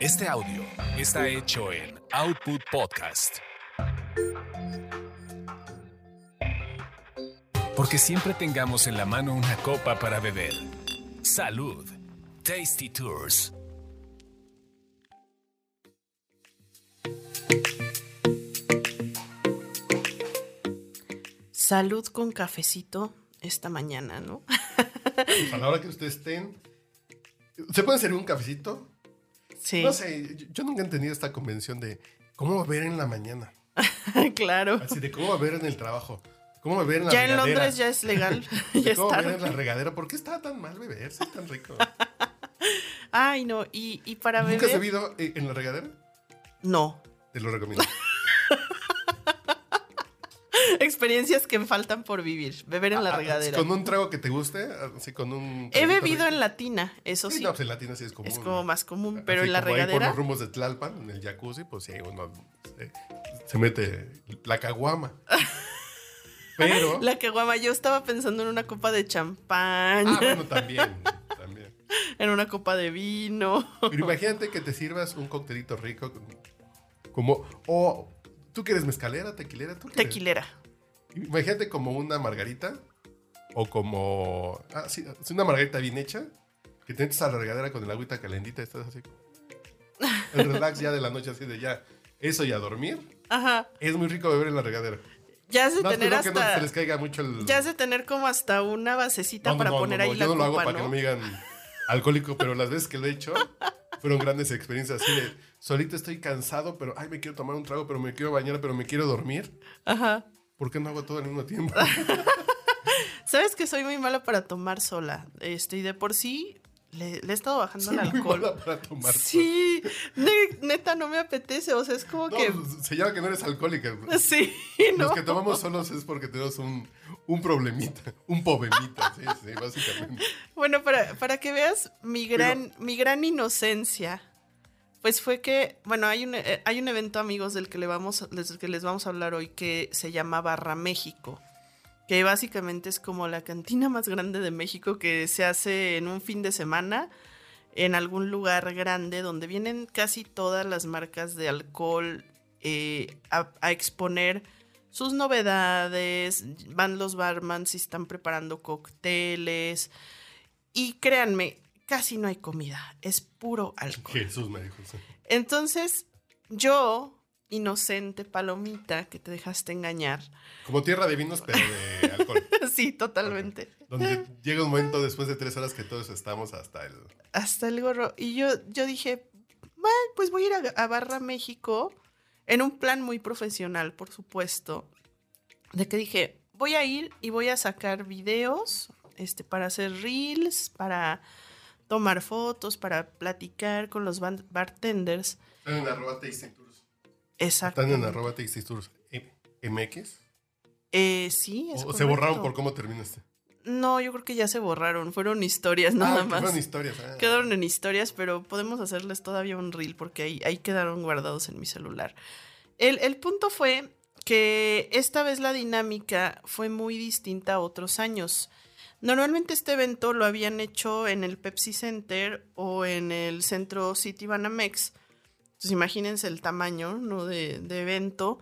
Este audio está hecho en Output Podcast. Porque siempre tengamos en la mano una copa para beber. Salud. Tasty Tours. Salud con cafecito esta mañana, ¿no? A la hora que ustedes estén. ¿Se puede servir un cafecito? Sí. No sé, yo, nunca he entendido esta convención de cómo beber en la mañana. claro. Así de cómo beber en el trabajo. Cómo beber en la Ya en. Londres ya es legal. ya cómo beber en la regadera. ¿Por qué está tan mal beber? Es tan rico. Ay, no. Y, y para ¿Nunca has beber. bebido eh, en la regadera? No. Te lo recomiendo. Experiencias que me faltan por vivir. Beber en la Ah, regadera. Con un trago que te guste, así con un... He bebido en latina, eso Sí, sí. no, pues en latina sí es común. es como más común, pero Así en la como ahí Por regadera. los rumbos de Tlalpan, en el jacuzzi, pues sí, uno se, se mete la caguama. Pero... La caguama, yo estaba pensando en una copa de champán, Ah, bueno, también, también. en una copa de vino. Pero imagínate que te sirvas un coctelito rico como... O tú que eres mezcalera, tequilera, tú qué eres? Tequilera. Imagínate como una margarita o como... Ah, sí, es una margarita bien hecha que te metes a la regadera con el agüita calentita y estás así... El relax ya de la noche así de ya... Eso y a dormir. Ajá. Es muy rico beber en la regadera. Ya has de No, tener cuidado que no hasta. se les caiga mucho el... Ya has de tener como hasta una basecita No, para poner ahí la Yo no lo hago para que no me digan alcohólico, pero las veces que lo he hecho fueron grandes experiencias así de solito estoy cansado, pero ay, me quiero tomar un trago, pero me quiero bañar, pero me quiero dormir. Ajá. ¿Por qué no hago todo al mismo tiempo? Sabes que soy muy mala para tomar sola. Este, y de por sí le, le he estado bajando Soy el muy alcohol. mala para tomar. Sí, ne- neta, no me apetece. O sea, es como No, que. se llama que no eres alcohólica. Sí, no. Los que tomamos solos es porque tenemos un, un problemita, un pobemita, sí, sí, básicamente. Bueno, para, para que veas mi gran, mi gran inocencia, pues fue que, bueno, hay un, eh, hay un evento, amigos, del que, le vamos, del que les vamos a hablar hoy que se llama Barra México, que básicamente es como la cantina más grande de México que se hace en un fin de semana en algún lugar grande donde vienen casi todas las marcas de alcohol eh, a, a exponer sus novedades, van los barmans y están preparando cócteles. Y créanme, casi no hay comida, es puro alcohol. Jesús me dijo. sí. Entonces, yo, inocente palomita que te dejaste engañar, Como tierra de vinos, pero de alcohol. sí, totalmente. Donde llega un momento después de tres horas que todos estamos hasta el... Hasta el gorro. Y yo, yo dije, bueno, pues voy a ir a, a Barra México en un plan muy profesional, por supuesto. De que dije, voy a ir y voy a sacar videos este, para hacer reels, para tomar fotos, para platicar con los bartenders. Están en arroba tours. Exacto. Están en arroba tours eh, MX. Eh, sí, es ¿O se borraron por cómo terminaste? No, yo creo que ya se borraron. Fueron historias nada ah, más. fueron historias. ah. Quedaron en historias, pero podemos hacerles todavía un reel porque ahí, ahí quedaron guardados en mi celular. El, el punto fue que esta vez la dinámica fue muy distinta a otros años. Normalmente este evento lo habían hecho en el Pepsi Center o en el centro City Banamex. Entonces imagínense el tamaño ¿no? de, de evento.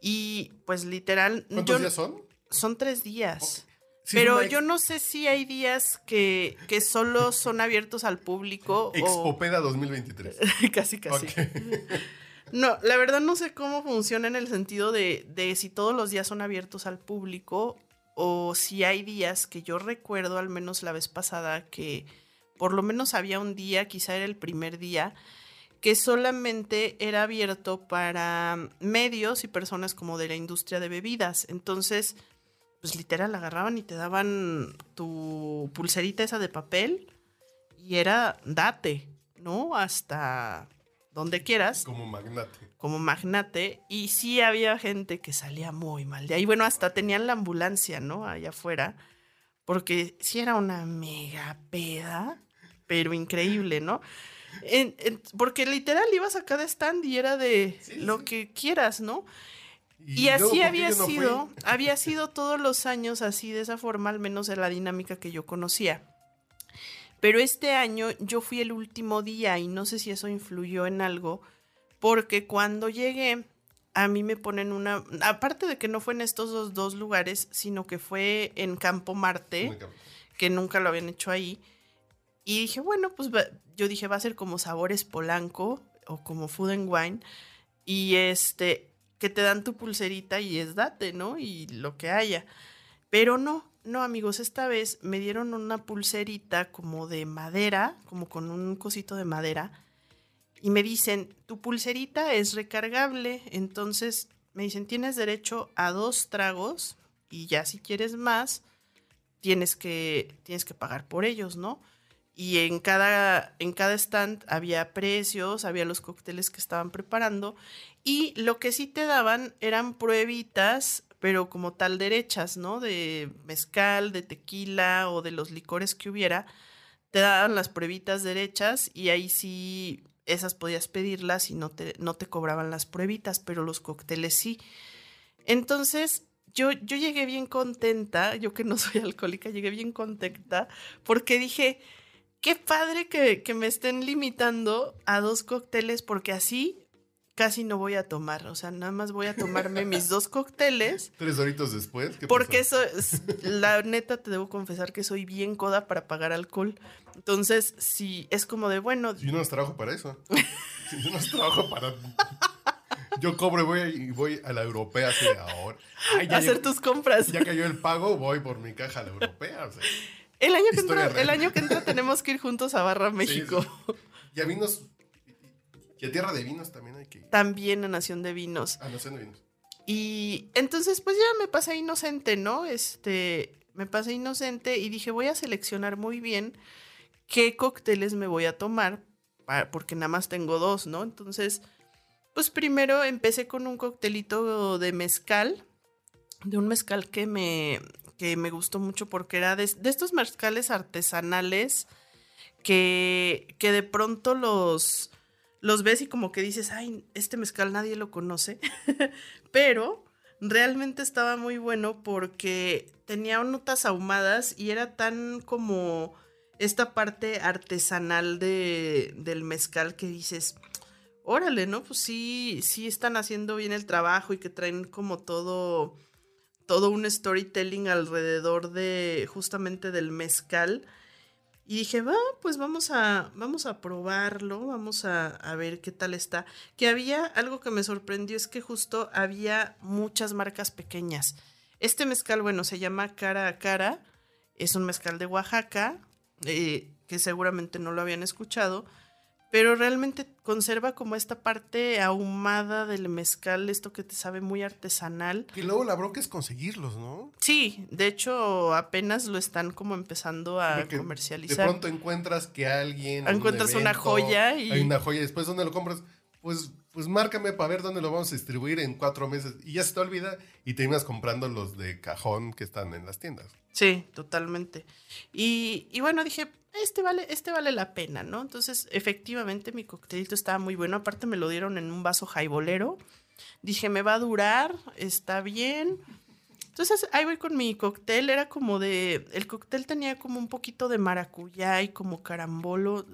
Y pues literal... ¿Cuántos yo- días son? Son tres días. Sí, Pero yo no sé si hay días que, que solo son abiertos al público o Expopeda 2023. casi casi. No, la verdad no sé cómo funciona en el sentido de, de si todos los días son abiertos al público o si hay días que yo recuerdo, al menos la vez pasada, que por lo menos había un día, quizá era el primer día, que solamente era abierto para medios y personas como de la industria de bebidas. Entonces, pues literal agarraban y te daban tu pulserita esa de papel y era date, ¿no? Hasta donde quieras Como magnate. como magnate y sí había gente que salía muy mal de ahí. Bueno, hasta tenían la ambulancia, ¿no? Allá afuera, porque sí era una mega peda, pero increíble, ¿no? En- en- porque literal ibas a cada stand y era de Sí, lo sí. que quieras, ¿no? Y, así ¿por qué había fui? sido, había sido todos los años así de esa forma, al menos de la dinámica que yo conocía. Pero este año yo fui el último día y no sé si eso influyó en algo, porque cuando llegué a mí me ponen una, aparte de que no fue en estos dos, dos lugares, sino que fue en Campo Marte, que nunca lo habían hecho ahí. Y dije, bueno, pues yo dije, va a ser como sabores polanco o como food and wine. Y este, que te dan tu pulserita y es date, ¿no? Y lo que haya. Pero no, no, amigos, esta vez me dieron una pulserita como de madera, como con un cosito de madera y me dicen, tu pulserita es recargable, entonces me dicen, tienes derecho a dos tragos y ya si quieres más, tienes que, tienes que pagar por ellos, ¿no? Y en cada, en cada stand había precios, había los cócteles que estaban preparando y lo que sí te daban eran pruebitas, pero como tal derechas, ¿no? De mezcal, de tequila o de los licores que hubiera, te daban las pruebitas derechas y ahí sí esas podías pedirlas y no te, no te cobraban las pruebitas, pero los cócteles sí. Entonces, yo, yo llegué bien contenta, yo que no soy alcohólica, llegué bien contenta porque dije, qué padre que, que me estén limitando a dos cócteles porque así casi no voy a tomar. O sea, nada más voy a tomarme mis dos cócteles. Tres horitos después. porque eso es, la neta te debo confesar que soy bien coda para pagar alcohol. Entonces, si es como de bueno. Yo no trabajo para eso. yo no trabajo para. Yo cobro y voy, y voy a la europea así de ahora. hacer tus compras. Ya cayó el pago, voy por mi caja a la europea. el, año que entra, el año que entra tenemos que ir juntos a Barra México. Y a vinos. Y a Tierra de Vinos también hay que ir. También a Nación de Vinos. A Nación de Vinos. Y entonces, pues ya me pasé inocente, ¿no? Este. Me pasé inocente y dije, voy a seleccionar muy bien qué cócteles me voy a tomar, porque nada más tengo dos, ¿no? Entonces, pues primero empecé con un coctelito de mezcal, de un mezcal que me, que me gustó mucho porque era de, estos mezcales artesanales que, que de pronto los, los ves y como que dices, ay, este mezcal nadie lo conoce, pero realmente estaba muy bueno porque tenía notas ahumadas y era tan como esta parte artesanal de, del mezcal que dices, órale, ¿no? Pues sí, sí están haciendo bien el trabajo y que traen como todo, todo un storytelling alrededor de justamente del mezcal. Y dije, va, pues vamos a, vamos a probarlo, vamos a, a, ver qué tal está. Que había algo que me sorprendió, es que justo había muchas marcas pequeñas. Este mezcal, bueno, se llama Cara a Cara, es un mezcal de Oaxaca, eh, que seguramente no lo habían escuchado, pero realmente conserva como esta parte ahumada del mezcal, esto que te sabe muy artesanal. Y luego la bronca es conseguirlos, ¿no? Sí, de hecho apenas lo están como empezando a comercializar. De pronto encuentras que alguien... Encuentras una joya y... Hay una joya, después ¿dónde lo compras? Pues, pues márcame para ver dónde lo vamos a distribuir en cuatro meses. Y ya se te olvida y terminas comprando los de cajón que están en las tiendas. Sí, totalmente. Y, bueno, dije, este vale, este vale la pena, ¿no? Entonces, efectivamente, mi coctelito estaba muy bueno. Aparte, me lo dieron en un vaso jaibolero. Dije, me va a durar, está bien. Entonces, ahí voy con mi cóctel. Era como de. El cóctel tenía como un poquito de maracuyá y como carambolo.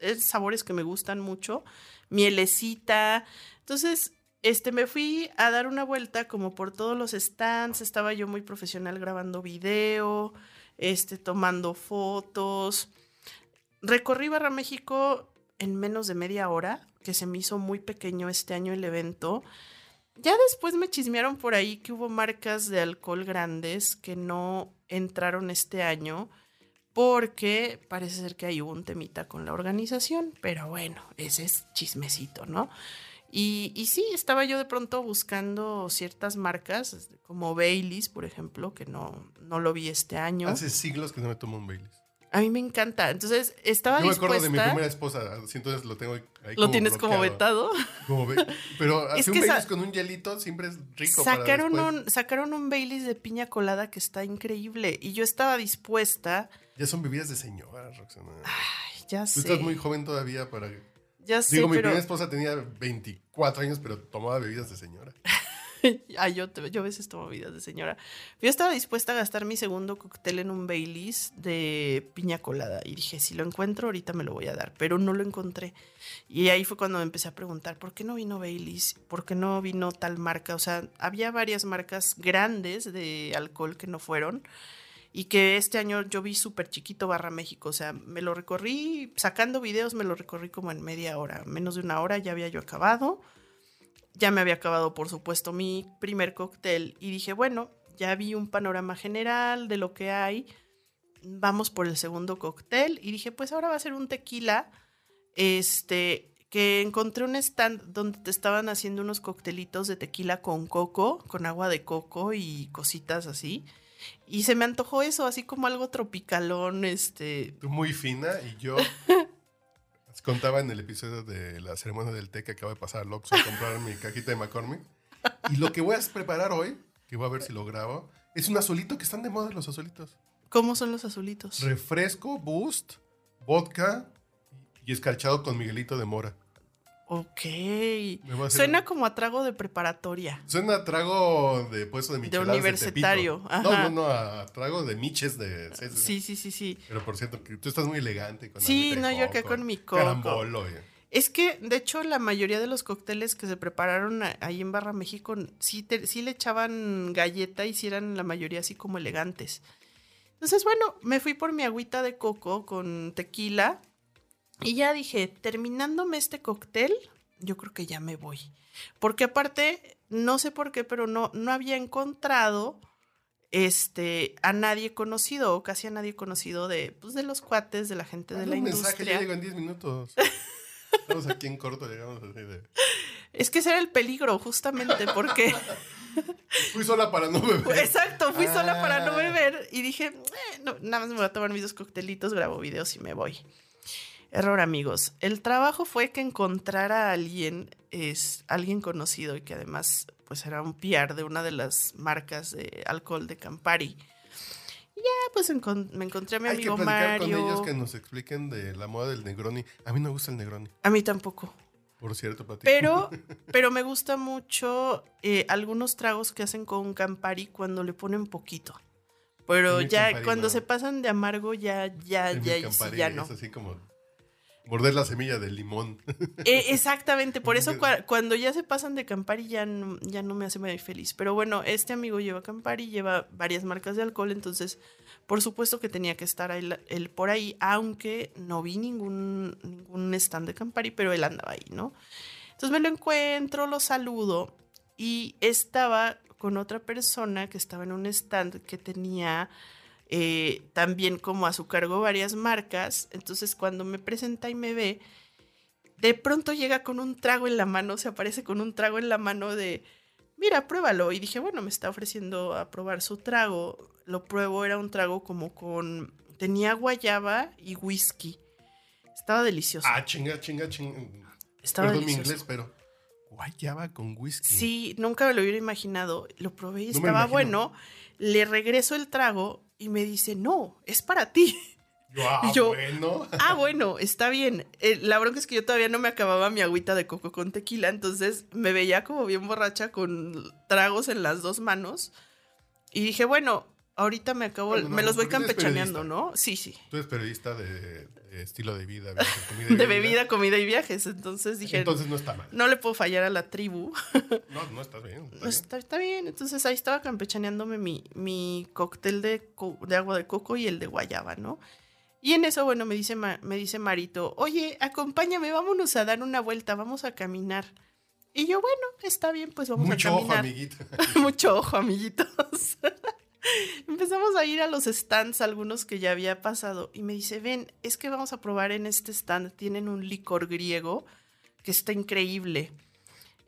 Es sabores que me gustan mucho. Mielecita. Entonces, este, me fui a dar una vuelta como por todos los stands, estaba yo muy profesional grabando video, este, tomando fotos. Recorrí Barra México en menos de media hora, que se me hizo muy pequeño este año el evento. Ya después me chismearon por ahí que hubo marcas de alcohol grandes que no entraron este año porque parece ser que hay un temita con la organización, pero bueno, ese es chismecito, ¿no? Y, sí, estaba yo de pronto buscando ciertas marcas, como Baileys, por ejemplo, que no, no lo vi este año. Hace siglos que no me tomo un Baileys. A mí me encanta. Entonces, estaba Yo me acuerdo de mi primera esposa, así entonces lo tengo ahí ¿Lo tienes como vetado? Como Pero así un Baileys con un hielito siempre es rico sacaron un Sacaron un Baileys de piña colada que está increíble. Y yo estaba dispuesta... Ya son bebidas de señora, Roxana. Ay, ya sé. Tú estás muy joven todavía para... Ya sé, Digo, mi primera esposa tenía 24 años, pero tomaba bebidas de señora. yo, yo a veces tomo vidas de señora. Yo estaba dispuesta a gastar mi segundo cóctel en un Baileys de piña colada. Y dije, si lo encuentro, ahorita me lo voy a dar. Pero no lo encontré. Y ahí fue cuando me empecé a preguntar, ¿por qué no vino Baileys? ¿Por qué no vino tal marca? O sea, había varias marcas grandes de alcohol que no fueron. Y que este año yo vi súper chiquito Barra México. O sea, me lo recorrí, sacando videos, me lo recorrí como en media hora. Menos de una hora ya había yo acabado. Ya me había acabado, por supuesto, mi primer cóctel. Y dije, bueno, ya vi un panorama general de lo que hay. Vamos por el segundo cóctel. Y dije, pues ahora va a ser un tequila. Este, que encontré un stand donde te estaban haciendo unos coctelitos de tequila con coco, con agua de coco y cositas así. Y se me antojó eso, así como algo tropicalón, este. Tú muy fina y yo. Contaba en el episodio de la ceremonia del té que acaba de pasar al Oxxo a comprar mi cajita de McCormick. Y lo que voy a preparar hoy, que voy a ver si lo grabo, es un azulito que están de moda los azulitos. ¿Cómo son los azulitos? Refresco, boost, vodka y escarchado con Miguelito de Mora. Ok. Suena como a trago de preparatoria. Suena a trago de puesto de micheladas universitario, Tepito. No, no, no, a trago de miches de... sí, sí, sí. Sí, sí. Pero por cierto, que tú estás muy elegante. Con Sí, de no, yo acá con mi coco. Carambolo. eh. Es que, de hecho, la mayoría de los cócteles que se prepararon ahí en Barra México sí, te- sí le echaban galleta y sí eran la mayoría así como elegantes. Entonces, bueno, me fui por mi agüita de coco con tequila y ya dije, terminándome este cóctel, yo creo que ya me voy. Porque aparte, no sé por qué, pero no, no había encontrado este, a nadie conocido o casi a nadie conocido de, pues, de los cuates, de la gente de la un mensaje, industria. ya llego en 10 minutos. Estamos aquí en corto, llegamos así de... Es que ese era el peligro, justamente, porque. Fui sola para no beber. Exacto, fui sola para no Ah. beber y dije, "Eh, no, nada más me voy a tomar mis dos coctelitos, grabo videos y me voy. Error, amigos. El trabajo fue que encontrara a alguien, es alguien conocido y que además, pues era un PR de una de las marcas de alcohol de Campari. Y ya, pues me encontré a mi Hay que amigo platicar con Mario. ellos que nos expliquen de la moda del Negroni. A mí no gusta el Negroni, A mí tampoco. por cierto, Pati. Pero, pero me gusta mucho eh, algunos tragos que hacen con Campari cuando le ponen poquito. Pero ya Campari cuando no. se pasan de amargo, ya, ya, El ya, Campari ya no. Es así como morder la semilla del limón. Eh, exactamente, por eso cua- cuando ya se pasan de Campari ya no, ya no me hace muy feliz. Pero bueno, este amigo lleva Campari, lleva varias marcas de alcohol, entonces por supuesto que tenía que estar él, él por ahí, aunque no vi ningún, ningún stand de Campari, pero él andaba ahí, ¿no? Entonces me lo encuentro, lo saludo y estaba con otra persona que estaba en un stand que tenía eh, también como a su cargo varias marcas. Entonces cuando me presenta y me ve, de pronto llega con un trago en la mano, se aparece con un trago en la mano de, mira, pruébalo. Y dije, bueno, me está ofreciendo a probar su trago. Lo pruebo, era un trago como con, tenía guayaba y whisky. Estaba delicioso. ah, chinga, chinga, chinga. Estaba Perdón mi delicioso. inglés, pero guayaba con whisky. Sí, nunca me lo hubiera imaginado. Lo probé y No estaba bueno. Le regreso el trago y me dice, no, es para ti. Yo, ah, Yo- bueno. ah, bueno, está bien. Eh, la bronca es que yo todavía no me acababa mi agüita de coco con tequila, entonces me veía como bien borracha con tragos en las dos manos. Y dije, bueno, ahorita me acabo, Bueno, no, me los voy campechaneando. ¿no? Sí, sí. Tú eres periodista de, de estilo de vida, viajes, comida y De bebida, comida y viajes. Entonces dije, Entonces no está mal. no le puedo fallar a la tribu. No, no está bien. está No, bien. está, está bien. Entonces ahí estaba campechaneándome mi, mi cóctel de, de agua de coco y el de guayaba, ¿no? Y en eso, bueno, me dice, me dice Marito, oye, acompáñame, vámonos a dar una vuelta, vamos a caminar. Y yo, bueno, está bien, pues vamos Mucho a ojo, caminar. amiguita. Mucho ojo, amiguitos. Empezamos a ir a los stands, algunos que ya había pasado, y me dice, ven, es que vamos a probar en este stand, tienen un licor griego que está increíble.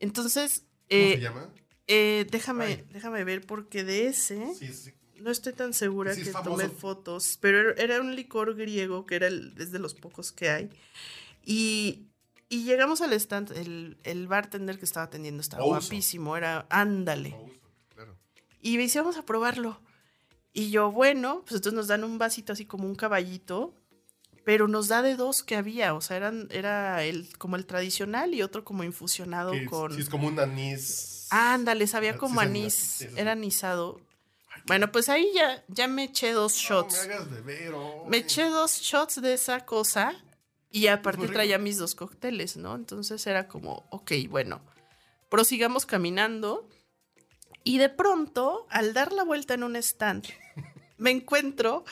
Entonces, ¿Cómo eh, se llama? eh, déjame, Ay. déjame ver, porque de ese Sí, sí. no estoy tan segura Sí, que tomé fotos, pero era- un licor griego que era el, es de los pocos que hay. Y, y llegamos al stand, el, el bartender que estaba atendiendo estaba Ouso. guapísimo, era ándale. Claro. Y me dice, vamos a probarlo. Y yo, bueno, pues entonces nos dan un vasito así como un caballito, pero nos da de dos que había, o sea, eran, era el, como el tradicional y otro como infusionado Que con... Sí, es como un anís Ándale, sabía Ah, como sí, anís, sí, sí, sí. era anisado. Bueno, pues ahí ya, ya me eché dos No shots. me hagas beber, oh, Me eché dos shots de esa cosa y aparte traía mis dos cócteles, ¿no? Entonces era como, ok, bueno, prosigamos caminando. Y de pronto, al dar la vuelta en un stand, me encuentro,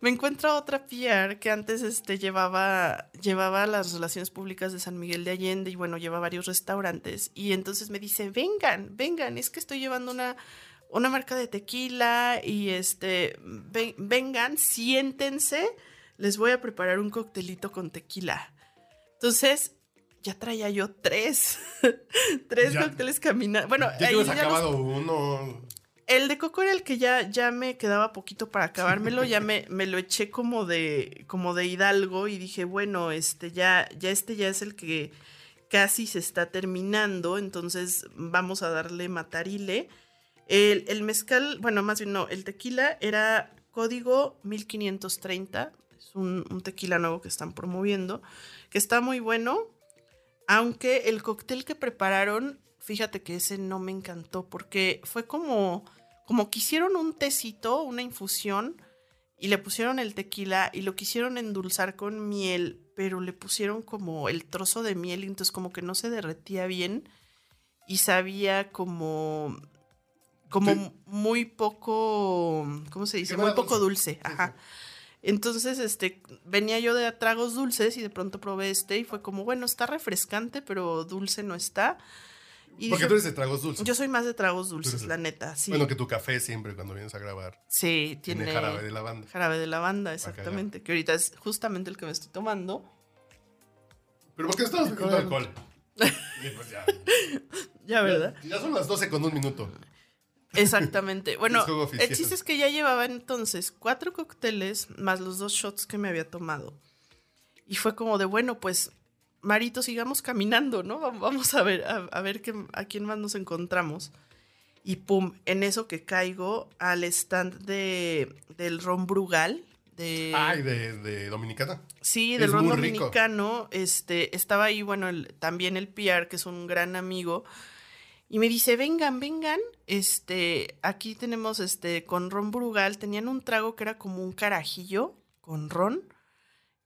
me encuentro a otra PR que antes este, llevaba, llevaba las relaciones públicas de San Miguel de Allende y bueno, lleva varios restaurantes. Y entonces me dice, vengan, vengan, es que estoy llevando una, una marca de tequila y este, ven- vengan, siéntense, les voy a preparar un coctelito con tequila. Entonces, ya traía yo tres, tres Ya. cócteles caminando. Bueno, Ya ahí los- acabado uno. el de coco era el que ya, ya me quedaba poquito para acabármelo, ya me, me lo eché como de, como de hidalgo y dije, bueno, este ya, ya este ya es el que casi se está terminando, entonces vamos a darle matarile. El, el mezcal, bueno, más bien no, el tequila era código 1530, es un, un tequila nuevo que están promoviendo, que está muy bueno, aunque el cóctel que prepararon, fíjate que ese no me encantó porque fue como, como que hicieron un tecito, una infusión y le pusieron el tequila y lo quisieron endulzar con miel, pero le pusieron como el trozo de miel y entonces como que no se derretía bien y sabía como como Sí. muy poco, ¿cómo se dice? Muy poco dulce. dulce, Sí, ajá. Entonces, este, venía yo de tragos dulces y de pronto probé este y fue como, bueno, está refrescante, pero dulce no está. Y Porque dije, tú eres de tragos dulces. yo soy más de tragos dulces, la neta, sí. Bueno, que tu café siempre cuando vienes a grabar sí, tiene, tiene jarabe de lavanda. jarabe de lavanda, exactamente, que ahorita es justamente el que me estoy tomando. ¿Pero por qué estamos bebiendo alcohol? Pues ya, Ya, ¿verdad? ya son las 12 con un minuto. Exactamente. Bueno, Es el chiste es que ya llevaba entonces cuatro cócteles más los dos shots que me había tomado. Y fue como de, bueno, pues, Marito, sigamos caminando, ¿no? Va- Vamos a ver, a, a ver qué, a quién más nos encontramos. Y pum, en eso que caigo al stand de, del ron Brugal. De, Ay, de, de Dominicana. Sí, Es del ron muy rico. dominicano. Este, estaba ahí, bueno, el- también el Pierre, que es un gran amigo. Y me dice, vengan, vengan. Este, aquí tenemos este, con ron Brugal. Tenían un trago que era como un carajillo con ron.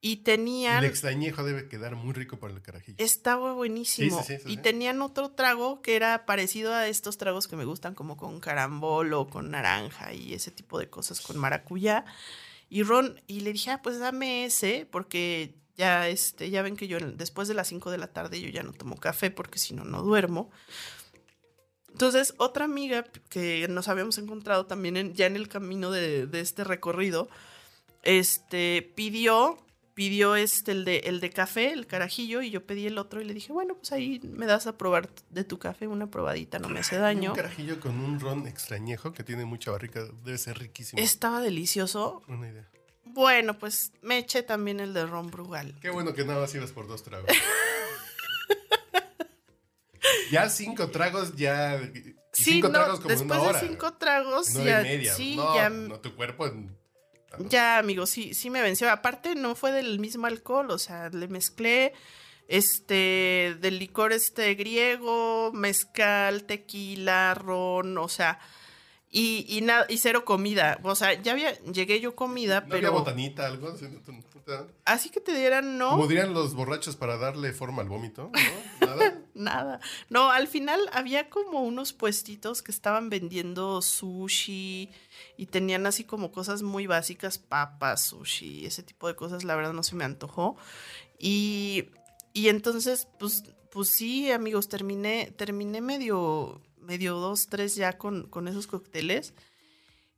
Y tenían. El extrañejo debe quedar muy rico para el carajillo. Estaba buenísimo. Sí, sí, sí, y tenían otro trago que era parecido a estos tragos que me gustan, como con carambolo, con naranja y ese tipo de cosas, con maracuyá. Y Ron, y le dije, ah, pues dame ese, porque ya, este, ya ven que yo después de las 5 de la tarde yo ya no tomo café, porque si no, no duermo. Entonces, otra amiga que nos habíamos encontrado también en- ya en el camino de, de este recorrido, este, pidió, pidió este, el de, el de café, el carajillo, y yo pedí el otro y le dije, bueno, pues ahí me das a probar de tu café una probadita, no me hace daño. Un carajillo con un ron extrañejo que tiene mucha barrica. Debe ser riquísimo. Estaba delicioso. Una idea. Bueno, pues me eché también el de ron Brugal. Qué bueno que nada más ibas por dos tragos. ya cinco tragos, ya. Sí, cinco no, tragos como después una hora. de cinco tragos, Nueve ya, y media. sí, no, ya, no, tu cuerpo. en- ya, amigo, sí, sí me venció. Aparte, no fue del mismo alcohol, o sea, le mezclé este del licor este griego, mezcal, tequila, ron, o sea, y, y nada, y cero comida. O sea, ya había, llegué yo comida, ¿No había pero botanita, algo? así que te dieran no. Como dirían los borrachos para darle forma al vómito, ¿no? Nada. Nada. No, al final había como unos puestitos que estaban vendiendo sushi y tenían así como cosas muy básicas, papas, sushi, ese tipo de cosas, la verdad no se me antojó. Y, y entonces, pues, pues sí, amigos, terminé, terminé medio, medio dos, tres ya con, con esos cócteles.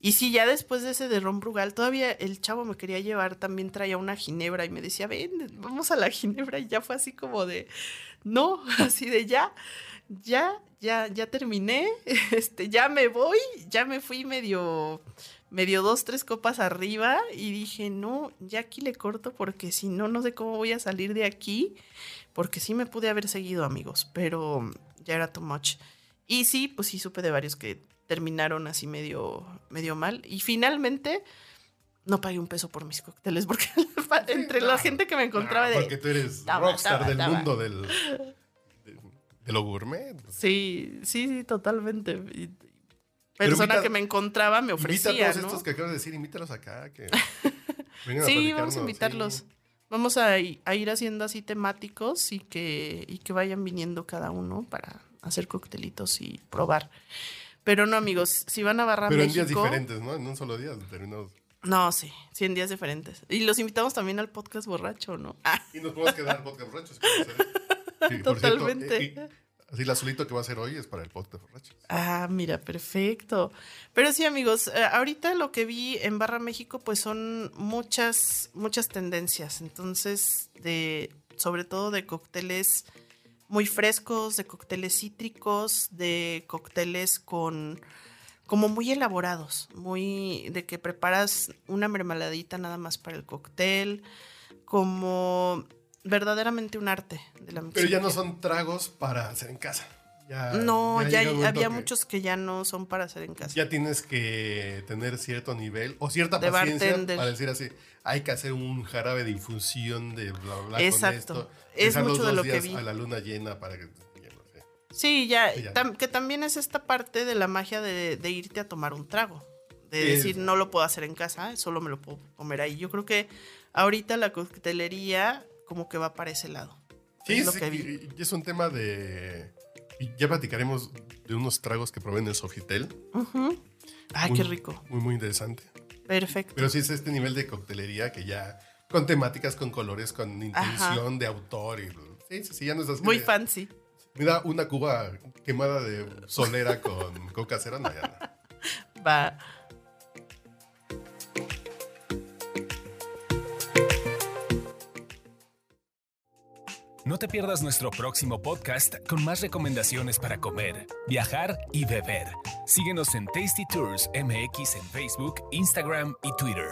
Y sí, ya después de ese de Ron Brugal, todavía el chavo me quería llevar, también traía una ginebra y me decía, ven, vamos a la ginebra. Y ya fue así como de, no, así de ya, ya, ya, ya terminé, este, ya me voy, ya me fui medio, medio dos, tres copas arriba y dije, no, ya aquí le corto porque si no, no sé cómo voy a salir de aquí, porque sí me pude haber seguido, amigos, pero ya era too much. Y sí, pues sí supe de varios que terminaron así medio, medio mal. Y finalmente no pagué un peso por mis cócteles, porque entre la gente que me encontraba de... porque tú eres rockstar del mundo del. de- de lo gourmet. Sí, sí, sí, totalmente. Y- persona invita- que me encontraba me Invita a ofrecía, todos ¿no? estos que acabas de decir, invítalos acá. Que Sí, vamos a invitarlos. sí. Vamos a, a ir haciendo así temáticos y que, y que vayan viniendo cada uno para hacer coctelitos y probar. Pero no, amigos, si van a Barra Pero en México. días diferentes, ¿no? En un solo día terminamos. No, sí, sí, en días diferentes. Y los invitamos también al podcast borracho, ¿no? Ah, Y nos podemos quedar podcast como hacer. Sí, por cierto, Totalmente. eh, eh, así el azulito que va a hacer hoy es para el podcast borrachos. Ah, mira, perfecto. Pero sí, amigos, eh, ahorita lo que vi en Barra México, pues son muchas, muchas tendencias. Entonces, de, sobre todo de cócteles muy frescos, de cócteles cítricos, de cócteles con como muy elaborados, muy de que preparas una mermeladita nada más para el cóctel, como verdaderamente un arte de la Pero ya no mixología. son tragos para hacer en casa. Ya, No, ya, había muchos que ya no son para hacer en casa. Ya tienes que tener cierto nivel o cierta De paciencia bartender. para decir así, hay que hacer un jarabe de infusión de bla, bla, bla Exacto. con esto. Es mucho de lo que vi. A la luna llena para que... Sí, ya, Sí, ya. tam- que también es esta parte de la magia de, de irte a tomar un trago. De decir, no lo puedo hacer en casa, solo me lo puedo comer ahí. Yo creo que ahorita la coctelería como que va para ese lado. Sí, es lo que vi. es un tema de... ya platicaremos de unos tragos que probé en el Sofitel. Ujú. Ay, Muy- qué rico. Muy, muy interesante. Perfecto. Pero sí es este nivel de coctelería que ya... Con temáticas, con colores, con intención de autor. Y, sí, sí, sí, ya no estás... Muy que- fancy. Mira, una cuba quemada de solera con coca cero, no, ya no. Va. No te pierdas nuestro próximo podcast con más recomendaciones para comer, viajar y beber. Síguenos en Tasty Tours MX en Facebook, Instagram y Twitter.